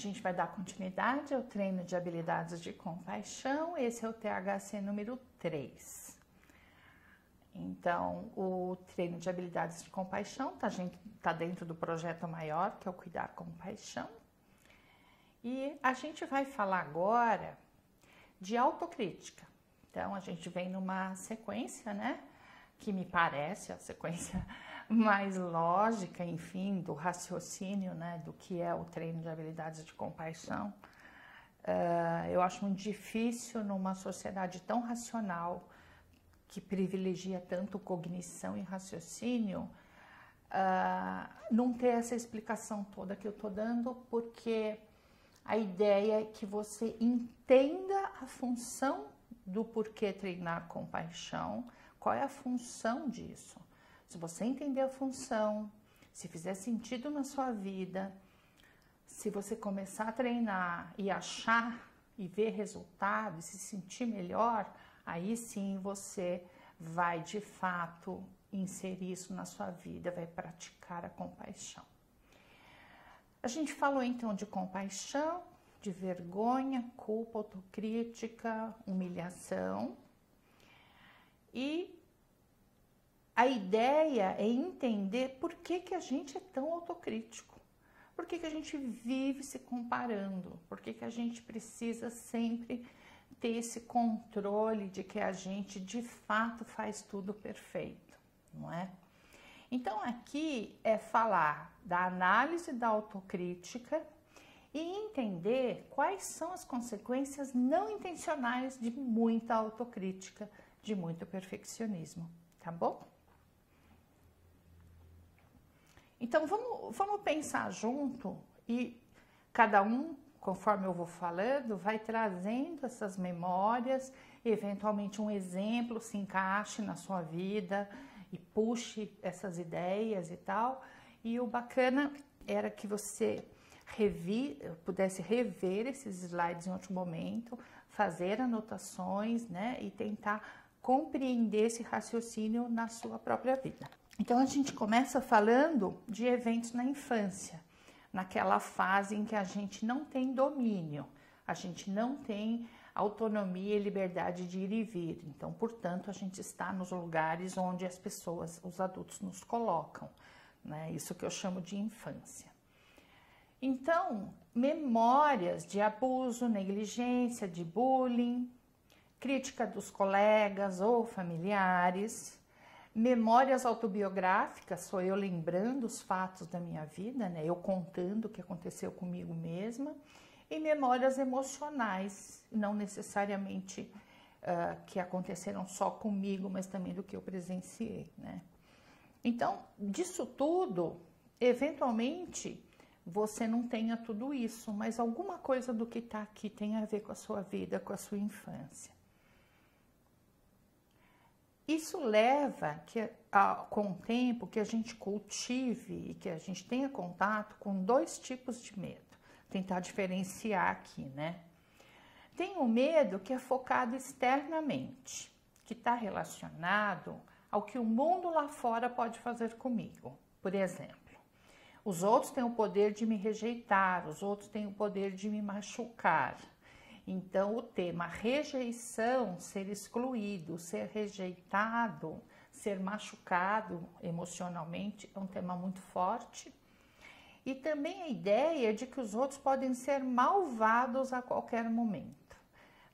gente vai dar continuidade ao treino de habilidades de compaixão. Esse é o THC número 3. Então, o treino de habilidades de compaixão tá, tá dentro do projeto maior, que é o Cuidar com Paixão. E a gente vai falar agora de autocrítica. Então, a gente vem numa sequência, né? Que me parece a sequência mais lógica, enfim, do raciocínio, né? Do que é o treino de habilidades de compaixão. Uh, eu acho muito difícil numa sociedade tão racional que privilegia tanto cognição e raciocínio, uh, não ter essa explicação toda que eu estou dando, porque a ideia é que você entenda a função do porquê treinar compaixão, qual é a função disso. Se você entender a função, se fizer sentido na sua vida, se você começar a treinar e achar e ver resultado e se sentir melhor, aí sim você vai de fato inserir isso na sua vida, vai praticar a compaixão. A gente falou então de compaixão, de vergonha, culpa, autocrítica, humilhação. E a ideia é entender por que, que a gente é tão autocrítico. Por que, que a gente vive se comparando? Por que, que a gente precisa sempre ter esse controle de que a gente de fato faz tudo perfeito, não é? Então aqui é falar da análise da autocrítica e entender quais são as consequências não intencionais de muita autocrítica, de muito perfeccionismo, tá bom? Então vamos, vamos pensar junto e cada um conforme eu vou falando, vai trazendo essas memórias, eventualmente um exemplo se encaixe na sua vida e puxe essas ideias e tal. E o bacana era que você revi, pudesse rever esses slides em outro momento, fazer anotações, né, e tentar compreender esse raciocínio na sua própria vida. Então a gente começa falando de eventos na infância naquela fase em que a gente não tem domínio, a gente não tem autonomia e liberdade de ir e vir. Então, portanto, a gente está nos lugares onde as pessoas, os adultos nos colocam, né? Isso que eu chamo de infância. Então, memórias de abuso, negligência, de bullying, crítica dos colegas ou familiares, Memórias autobiográficas, sou eu lembrando os fatos da minha vida, né? Eu contando o que aconteceu comigo mesma. E memórias emocionais, não necessariamente uh, que aconteceram só comigo, mas também do que eu presenciei, né? Então, disso tudo, eventualmente, você não tenha tudo isso, mas alguma coisa do que está aqui tem a ver com a sua vida, com a sua infância. Isso leva que, a, com o tempo que a gente cultive e que a gente tenha contato com dois tipos de medo. Tentar diferenciar aqui, né? Tem o medo que é focado externamente, que está relacionado ao que o mundo lá fora pode fazer comigo. Por exemplo, os outros têm o poder de me rejeitar, os outros têm o poder de me machucar. Então, o tema rejeição, ser excluído, ser rejeitado, ser machucado emocionalmente é um tema muito forte. E também a ideia de que os outros podem ser malvados a qualquer momento.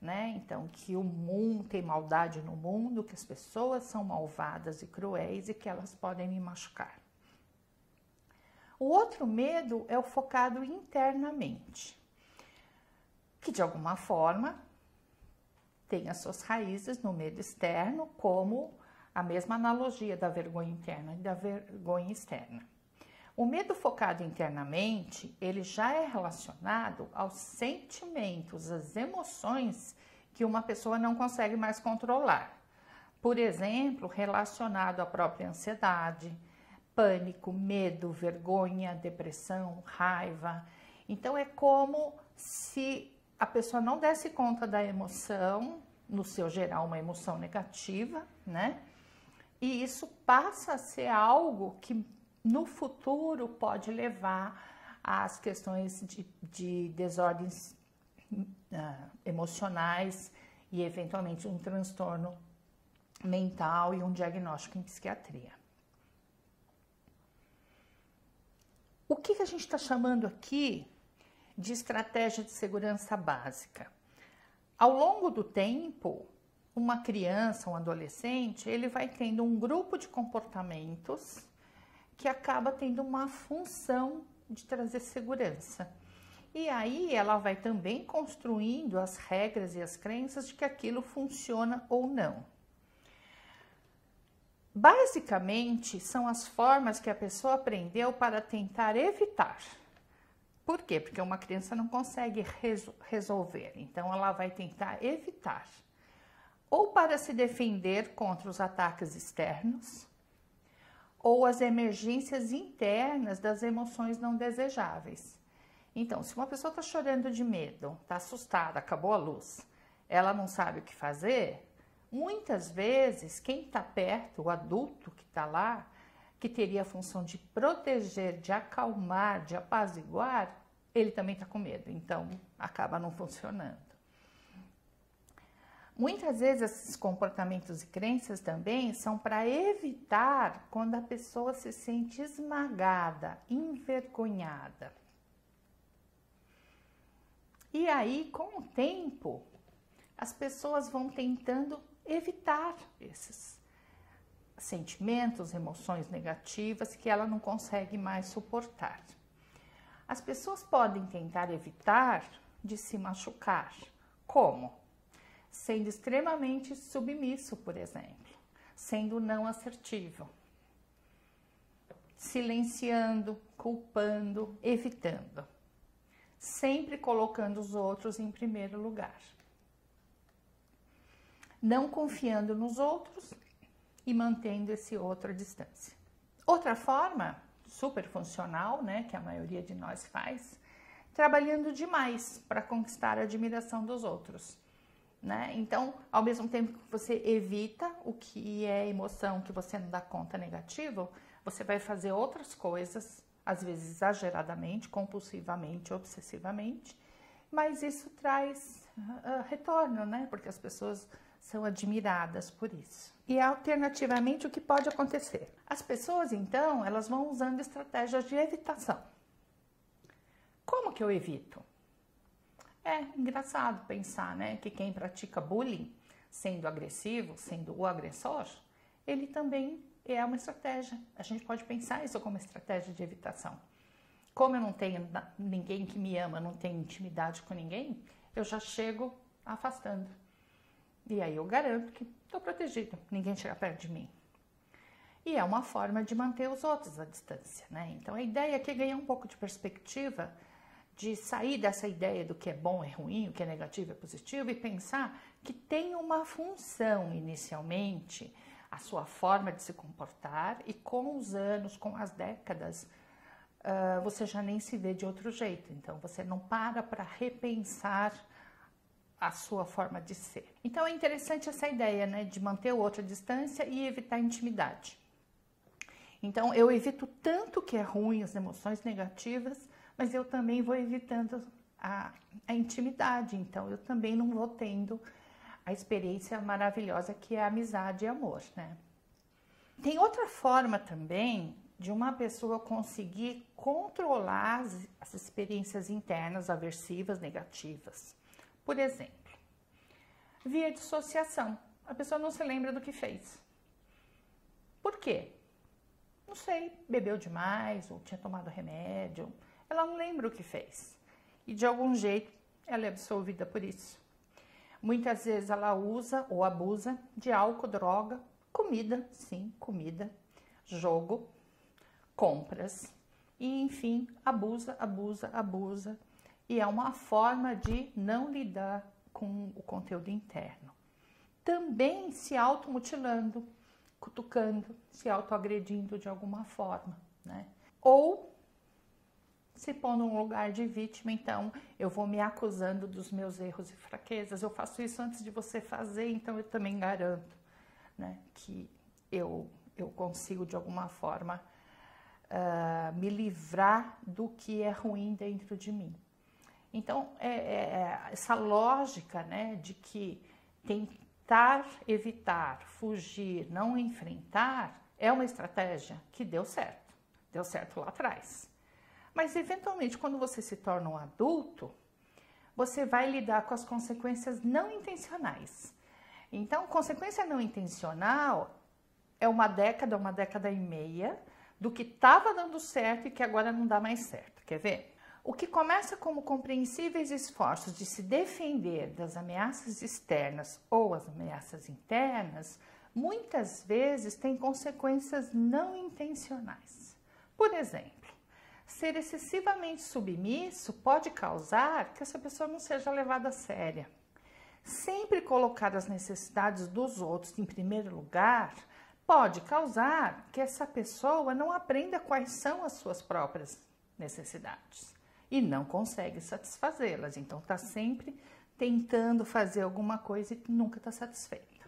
Né? Então, que o mundo tem maldade no mundo, que as pessoas são malvadas e cruéis e que elas podem me machucar. O outro medo é o focado internamente que de alguma forma tem as suas raízes no medo externo, como a mesma analogia da vergonha interna e da vergonha externa. O medo focado internamente, ele já é relacionado aos sentimentos, às emoções que uma pessoa não consegue mais controlar. Por exemplo, relacionado à própria ansiedade, pânico, medo, vergonha, depressão, raiva. Então é como se a pessoa não desse conta da emoção, no seu geral, uma emoção negativa, né? E isso passa a ser algo que no futuro pode levar às questões de, de desordens uh, emocionais e eventualmente um transtorno mental e um diagnóstico em psiquiatria. O que, que a gente está chamando aqui de estratégia de segurança básica? Ao longo do tempo, uma criança, um adolescente, ele vai tendo um grupo de comportamentos que acaba tendo uma função de trazer segurança. E aí ela vai também construindo as regras e as crenças de que aquilo funciona ou não. Basicamente, são as formas que a pessoa aprendeu para tentar evitar. Por quê? Porque uma criança não consegue resolver, então ela vai tentar evitar. Ou para se defender contra os ataques externos, ou as emergências internas das emoções não desejáveis. Então, se uma pessoa está chorando de medo, está assustada, acabou a luz, ela não sabe o que fazer, Muitas vezes, quem está perto, o adulto que está lá, que teria a função de proteger, de acalmar, de apaziguar, ele também está com medo, então acaba não funcionando. Muitas vezes esses comportamentos e crenças também são para evitar quando a pessoa se sente esmagada, envergonhada. E aí, com o tempo, as pessoas vão tentando evitar esses sentimentos, emoções negativas que ela não consegue mais suportar. As pessoas podem tentar evitar de se machucar. Como? Sendo extremamente submisso, por exemplo, sendo não assertivo, silenciando, culpando, evitando, sempre colocando os outros em primeiro lugar não confiando nos outros e mantendo esse outro à distância. Outra forma, super funcional, né, que a maioria de nós faz, trabalhando demais para conquistar a admiração dos outros. Né? Então, ao mesmo tempo que você evita o que é emoção que você não dá conta negativo, você vai fazer outras coisas, às vezes exageradamente, compulsivamente, obsessivamente, mas isso traz uh, retorno, né? Porque as pessoas são admiradas por isso. E alternativamente, o que pode acontecer? As pessoas, então, elas vão usando estratégias de evitação. Como que eu evito? É engraçado pensar, né, que quem pratica bullying, sendo agressivo, sendo o agressor, ele também é uma estratégia. A gente pode pensar isso como estratégia de evitação. Como eu não tenho ninguém que me ama, não tenho intimidade com ninguém, eu já chego afastando. E aí eu garanto que estou protegida, ninguém chega perto de mim. E é uma forma de manter os outros à distância, né? Então a ideia aqui é ganhar um pouco de perspectiva, de sair dessa ideia do que é bom é ruim, o que é negativo é positivo e pensar que tem uma função inicialmente a sua forma de se comportar e com os anos, com as décadas, uh, você já nem se vê de outro jeito. Então você não para para repensar a sua forma de ser. Então é interessante essa ideia, né, de manter o outro à distância e evitar intimidade. Então eu evito tanto que é ruim as emoções negativas, mas eu também vou evitando a, a intimidade. Então eu também não vou tendo a experiência maravilhosa que é amizade e amor, né? Tem outra forma também de uma pessoa conseguir controlar as, as experiências internas aversivas, negativas. Por exemplo, via dissociação. A pessoa não se lembra do que fez. Por quê? Não sei, bebeu demais ou tinha tomado remédio. Ela não lembra o que fez. E de algum jeito ela é absolvida por isso. Muitas vezes ela usa ou abusa de álcool, droga, comida, sim, comida, jogo, compras. E enfim, abusa, abusa, abusa e é uma forma de não lidar com o conteúdo interno. Também se automutilando, cutucando, se autoagredindo de alguma forma, né? Ou se pondo num lugar de vítima, então eu vou me acusando dos meus erros e fraquezas. Eu faço isso antes de você fazer, então eu também garanto, né, que eu eu consigo de alguma forma uh, me livrar do que é ruim dentro de mim. Então, é, é, é essa lógica né, de que tentar evitar, fugir, não enfrentar, é uma estratégia que deu certo. Deu certo lá atrás. Mas, eventualmente, quando você se torna um adulto, você vai lidar com as consequências não intencionais. Então, consequência não intencional é uma década, uma década e meia do que estava dando certo e que agora não dá mais certo. Quer ver? O que começa como compreensíveis esforços de se defender das ameaças externas ou as ameaças internas, muitas vezes tem consequências não intencionais. Por exemplo, ser excessivamente submisso pode causar que essa pessoa não seja levada a séria. Sempre colocar as necessidades dos outros em primeiro lugar pode causar que essa pessoa não aprenda quais são as suas próprias necessidades e não consegue satisfazê-las. Então, está sempre tentando fazer alguma coisa e nunca está satisfeita.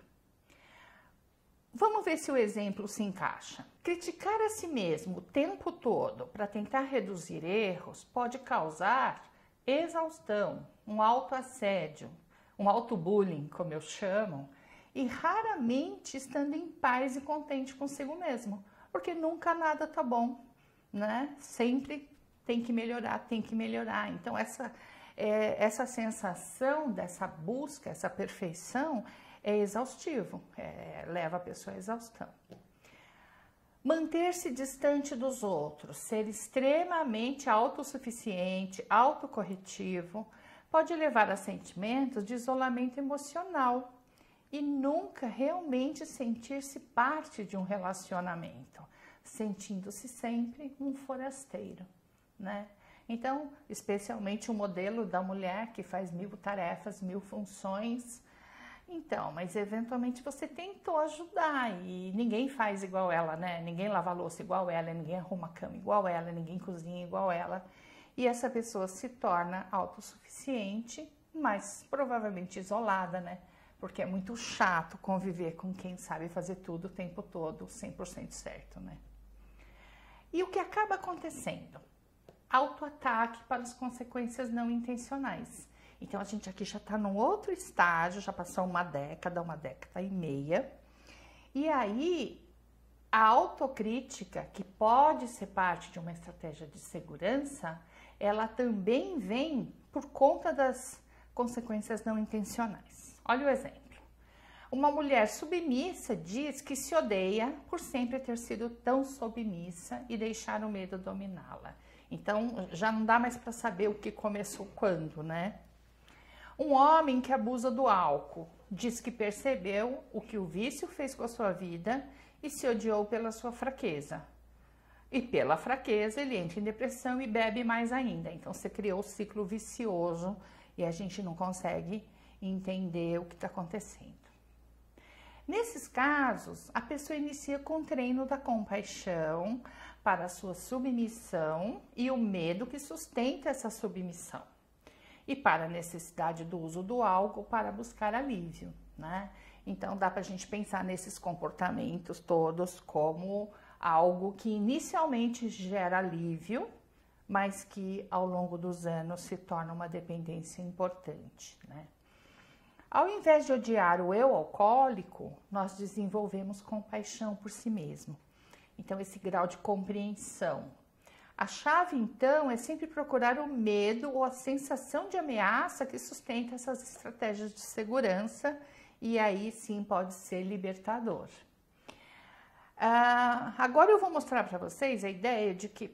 Vamos ver se o exemplo se encaixa. Criticar a si mesmo o tempo todo para tentar reduzir erros pode causar exaustão, um autoassédio, um autobullying, como eu chamo, e raramente estando em paz e contente consigo mesmo, porque nunca nada tá bom, né? Sempre tem que melhorar, tem que melhorar. Então essa é, essa sensação dessa busca, essa perfeição é exaustivo, é, leva a pessoa à exaustão. Manter-se distante dos outros, ser extremamente autossuficiente, autocorretivo, pode levar a sentimentos de isolamento emocional, e nunca realmente sentir-se parte de um relacionamento, sentindo-se sempre um forasteiro, né? Então, especialmente o modelo da mulher que faz mil tarefas, mil funções. Então, mas eventualmente você tentou ajudar e ninguém faz igual ela, né? Ninguém lava louça igual ela, ninguém arruma a cama igual ela, ninguém cozinha igual ela. E essa pessoa se torna autossuficiente, mas provavelmente isolada, né? porque é muito chato conviver com quem sabe fazer tudo o tempo todo 100% certo, né? E o que acaba acontecendo? Autoataque para as consequências não intencionais. Então a gente aqui já está num outro estágio, já passou uma década, uma década e meia. E aí a autocrítica, que pode ser parte de uma estratégia de segurança, ela também vem por conta das consequências não intencionais. Olha o exemplo. Uma mulher submissa diz que se odeia por sempre ter sido tão submissa e deixar o medo dominá-la. Então já não dá mais para saber o que começou quando, né? Um homem que abusa do álcool diz que percebeu o que o vício fez com a sua vida e se odiou pela sua fraqueza. E pela fraqueza ele entra em depressão e bebe mais ainda. Então você criou o ciclo vicioso e a gente não consegue entender o que está acontecendo. Nesses casos, a pessoa inicia com o treino da compaixão para a sua submissão e o medo que sustenta essa submissão, e para a necessidade do uso do álcool para buscar alívio, né? Então dá para a gente pensar nesses comportamentos todos como algo que inicialmente gera alívio, mas que ao longo dos anos se torna uma dependência importante, né? Ao invés de odiar o eu alcoólico, nós desenvolvemos compaixão por si mesmo. Então, esse grau de compreensão. A chave, então, é sempre procurar o medo ou a sensação de ameaça que sustenta essas estratégias de segurança, e aí sim pode ser libertador. Uh, agora eu vou mostrar para vocês a ideia de que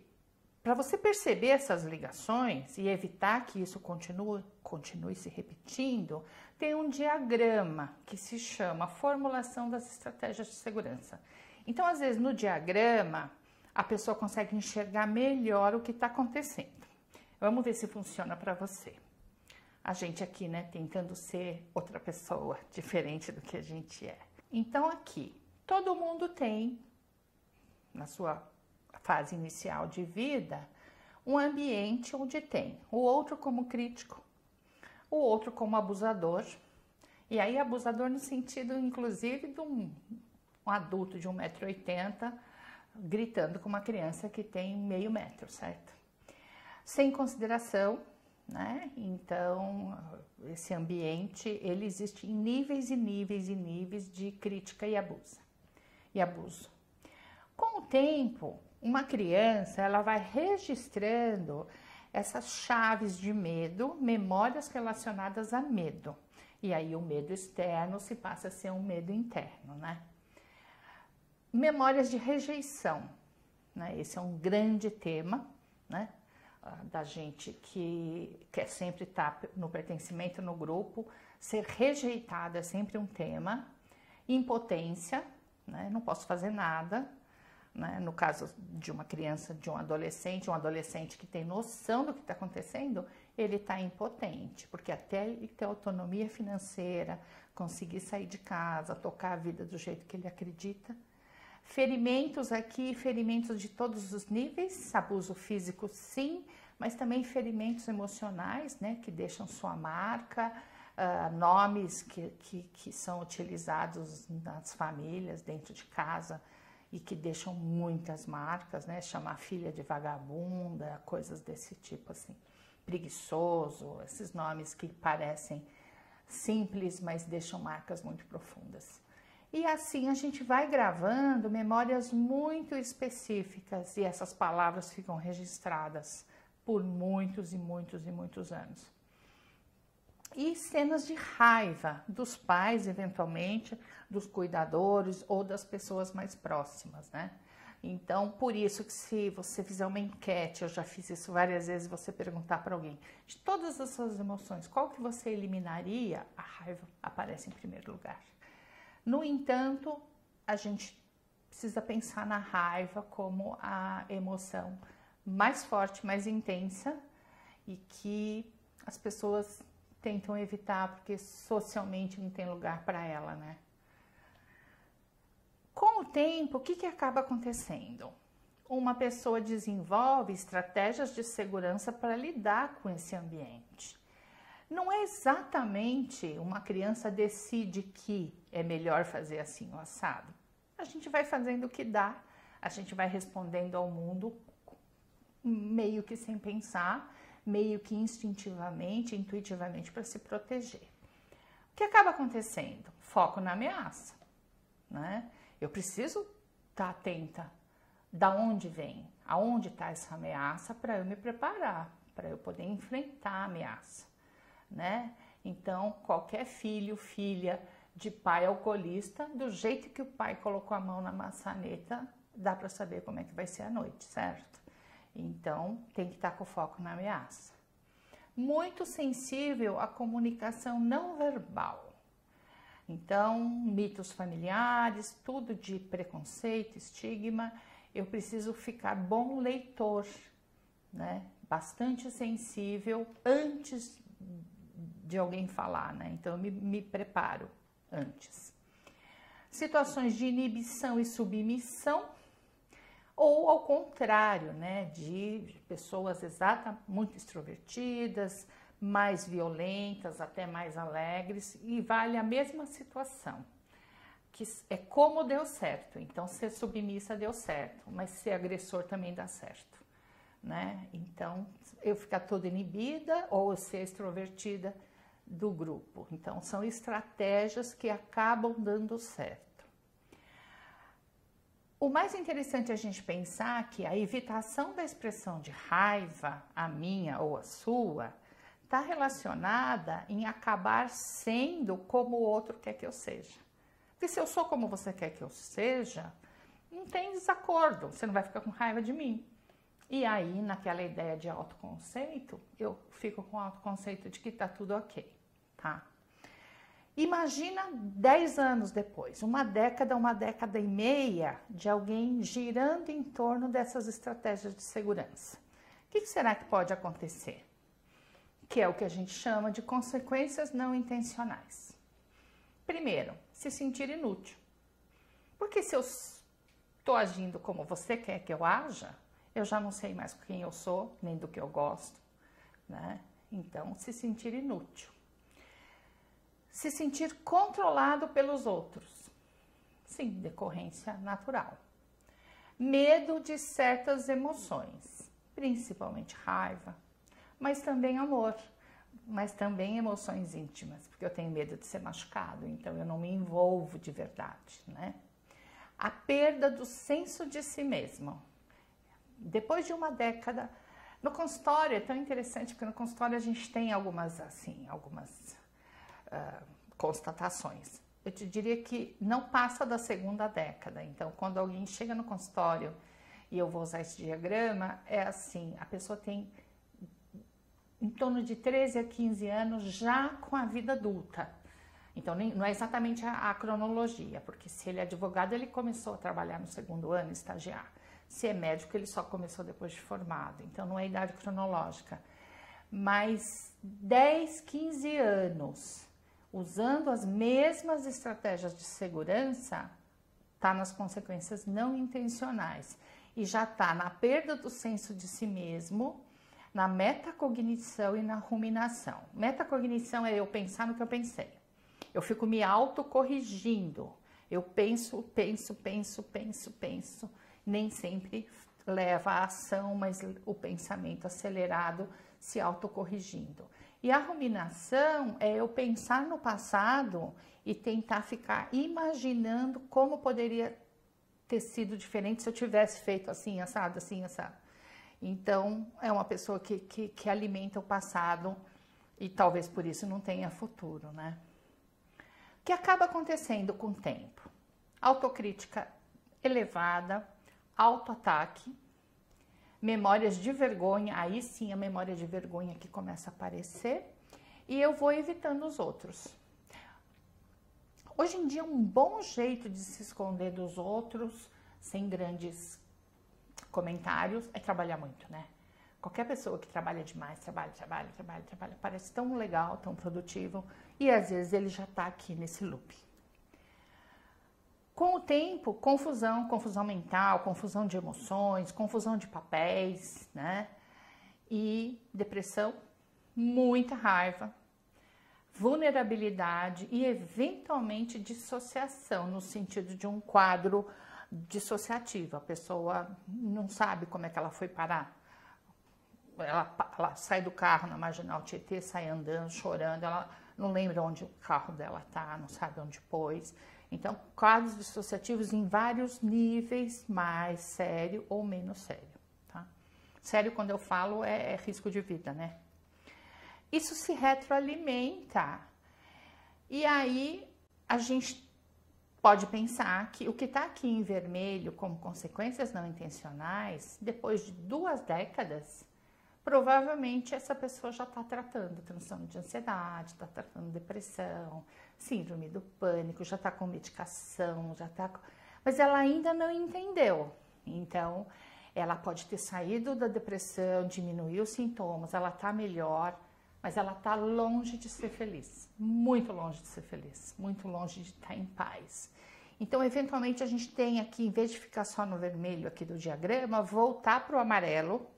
para você perceber essas ligações e evitar que isso continue, continue se repetindo, tem um diagrama que se chama Formulação das Estratégias de Segurança. Então, às vezes, no diagrama, a pessoa consegue enxergar melhor o que está acontecendo. Vamos ver se funciona para você. A gente aqui, né, tentando ser outra pessoa, diferente do que a gente é. Então, aqui, todo mundo tem, na sua fase inicial de vida, um ambiente onde tem o outro como crítico, o outro como abusador, e aí abusador no sentido, inclusive, de um, um adulto de 1,80m gritando com uma criança que tem meio metro, certo? Sem consideração, né? Então, esse ambiente, ele existe em níveis e níveis e níveis de crítica e abuso. E abuso. Com o tempo, uma criança, ela vai registrando essas chaves de medo, memórias relacionadas a medo. E aí o medo externo se passa a ser um medo interno, né? Memórias de rejeição, né? Esse é um grande tema, né? Ah, da gente que quer sempre estar no pertencimento no grupo, ser rejeitada é sempre um tema. Impotência, né? Não posso fazer nada, né? No caso de uma criança, de um adolescente, um adolescente que tem noção do que está acontecendo, ele está impotente, porque até ele ter autonomia financeira, conseguir sair de casa, tocar a vida do jeito que ele acredita. Ferimentos aqui, ferimentos de todos os níveis, abuso físico sim, mas também ferimentos emocionais, né, que deixam sua marca, uh, nomes que, que, que são utilizados nas famílias, dentro de casa, e que deixam muitas marcas, né? Chamar filha de vagabunda, coisas desse tipo assim. Preguiçoso, esses nomes que parecem simples, mas deixam marcas muito profundas. E assim a gente vai gravando memórias muito específicas e essas palavras ficam registradas por muitos e muitos e muitos anos e cenas de raiva dos pais, eventualmente, dos cuidadores ou das pessoas mais próximas, né? Então, por isso que se você fizer uma enquete, eu já fiz isso várias vezes, você perguntar para alguém, de todas as suas emoções, qual que você eliminaria? A raiva aparece em primeiro lugar. No entanto, a gente precisa pensar na raiva como a emoção mais forte, mais intensa e que as pessoas tentam evitar porque socialmente não tem lugar para ela, né? Com o tempo, o que, que acaba acontecendo? Uma pessoa desenvolve estratégias de segurança para lidar com esse ambiente. Não é exatamente uma criança decide que é melhor fazer assim o assado. A gente vai fazendo o que dá, a gente vai respondendo ao mundo meio que sem pensar meio que instintivamente, intuitivamente para se proteger. O que acaba acontecendo? Foco na ameaça, né? Eu preciso estar tá atenta da onde vem, aonde está essa ameaça para eu me preparar, para eu poder enfrentar a ameaça, né? Então, qualquer filho, filha de pai alcoolista, do jeito que o pai colocou a mão na maçaneta, dá para saber como é que vai ser a noite, certo? Então, tem que estar com foco na ameaça. Muito sensível à comunicação não verbal. Então, mitos familiares, tudo de preconceito, estigma, eu preciso ficar bom leitor, né? Bastante sensível antes de alguém falar, né? Então, eu me, me preparo antes. Situações de inibição e submissão, ou ao contrário, né, de pessoas exata, muito extrovertidas, mais violentas, até mais alegres, e vale a mesma situação, que é como deu certo. Então, ser submissa deu certo, mas ser agressor também dá certo, né? Então, eu ficar toda inibida ou ser extrovertida do grupo. Então, são estratégias que acabam dando certo. O mais interessante é a gente pensar que a evitação da expressão de raiva, a minha ou a sua, está relacionada em acabar sendo como o outro quer que eu seja. Porque se eu sou como você quer que eu seja, não tem desacordo, você não vai ficar com raiva de mim. E aí, naquela ideia de autoconceito, eu fico com o autoconceito de que tá tudo ok, tá? Imagina 10 anos depois, uma década, uma década e meia de alguém girando em torno dessas estratégias de segurança. O que será que pode acontecer? Que é o que a gente chama de consequências não intencionais. Primeiro, se sentir inútil. Porque se eu estou agindo como você quer que eu haja, eu já não sei mais quem eu sou, nem do que eu gosto, né? Então, se sentir inútil se sentir controlado pelos outros. Sim, decorrência natural. medo de certas emoções, principalmente raiva, mas também amor, mas também emoções íntimas, porque eu tenho medo de ser machucado, então eu não me envolvo de verdade, né? A perda do senso de si mesmo. Depois de uma década, no consultório é tão interessante porque no consultório a gente tem algumas assim, algumas uh, constatações. Eu te diria que não passa da segunda década. Então, quando alguém chega no consultório e eu vou usar esse diagrama, é assim: a pessoa tem em torno de 13 a 15 anos já com a vida adulta. Então, não é exatamente a, a, cronologia, porque se ele é advogado, ele começou a trabalhar no segundo ano, estagiar. Se é médico, ele só começou depois de formado. Então, não é idade cronológica. Mas 10, 15 anos usando as mesmas estratégias de segurança, está nas consequências não intencionais e já está na perda do senso de si mesmo na metacognição e na ruminação. Metacognição é eu pensar no que eu pensei. Eu fico me autocorrigindo. Eu penso, penso, penso, penso, penso. Nem sempre leva à ação, mas o pensamento acelerado se autocorrigindo. E a ruminação é eu pensar no passado e tentar ficar imaginando como poderia ter sido diferente se eu tivesse feito assim, assado, assim, assado. Então, é uma pessoa que, que, que alimenta o passado e talvez por isso não tenha futuro, né? O que acaba acontecendo com o tempo? Autocrítica elevada, autoataque, memórias de vergonha, aí sim a memória de vergonha que começa a aparecer, e eu vou evitando os outros. Hoje em dia, um bom jeito de se esconder dos outros, sem grandes comentários é trabalhar muito, né? Qualquer pessoa que trabalha demais, trabalha, trabalha, trabalha, trabalha, parece tão legal, tão produtivo e às vezes ele já tá aqui nesse loop. Com o tempo, confusão, confusão mental, confusão de emoções, confusão de papéis, né? E depressão, muita raiva, vulnerabilidade e eventualmente dissociação, no sentido de um quadro dissociativa. A pessoa não sabe como é que ela foi parar. Ela, ela sai do carro na marginal Tietê, sai andando, chorando, ela não lembra onde o carro dela tá, não sabe onde pôs. Então, quadros dissociativos em vários níveis, mais sério ou menos sério. Tá? Sério, quando eu falo, é, é risco de vida, né? Isso se retroalimenta. E aí, a gente pode pensar que o que está aqui em vermelho como consequências não intencionais, depois de duas décadas, provavelmente essa pessoa já está tratando transtorno de ansiedade, está tratando depressão, síndrome do pânico, já está com medicação, já está. Mas ela ainda não entendeu. Então, ela pode ter saído da depressão, diminuiu os sintomas, ela está melhor, mas ela está longe de ser feliz, muito longe de ser feliz, muito longe de estar tá em paz. Então, eventualmente, a gente tem aqui, em vez de ficar só no vermelho aqui do diagrama, voltar para o amarelo,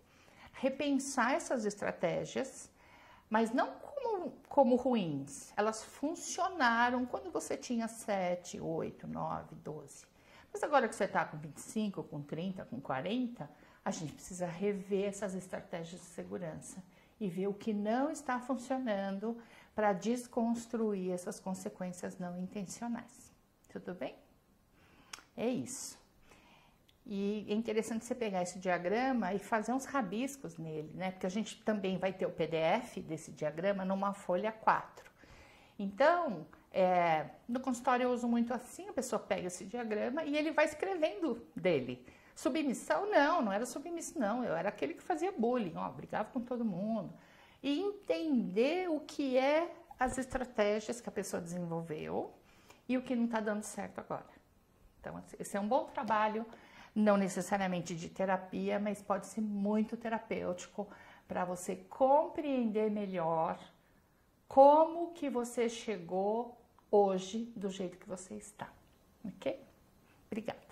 repensar essas estratégias, mas não como, como ruins. Elas funcionaram quando você tinha 7, 8, 9, 12. Mas agora que você está com 25, com 30, com 40, a gente precisa rever essas estratégias de segurança e ver o que não está funcionando para desconstruir essas consequências não intencionais. Tudo bem? É isso. E é interessante você pegar esse diagrama e fazer uns rabiscos nele, né? Porque a gente também vai ter o PDF desse diagrama numa folha 4. Então, é, no consultório eu uso muito assim, a pessoa pega esse diagrama e ele vai escrevendo dele. Submissão, não, não era submissão, não. Eu era aquele que fazia bullying, ó, brigava com todo mundo. E entender o que é as estratégias que a pessoa desenvolveu e o que não está dando certo agora. Então, esse é um bom trabalho, não necessariamente de terapia, mas pode ser muito terapêutico para você compreender melhor como que você chegou hoje do jeito que você está, ok? Obrigada.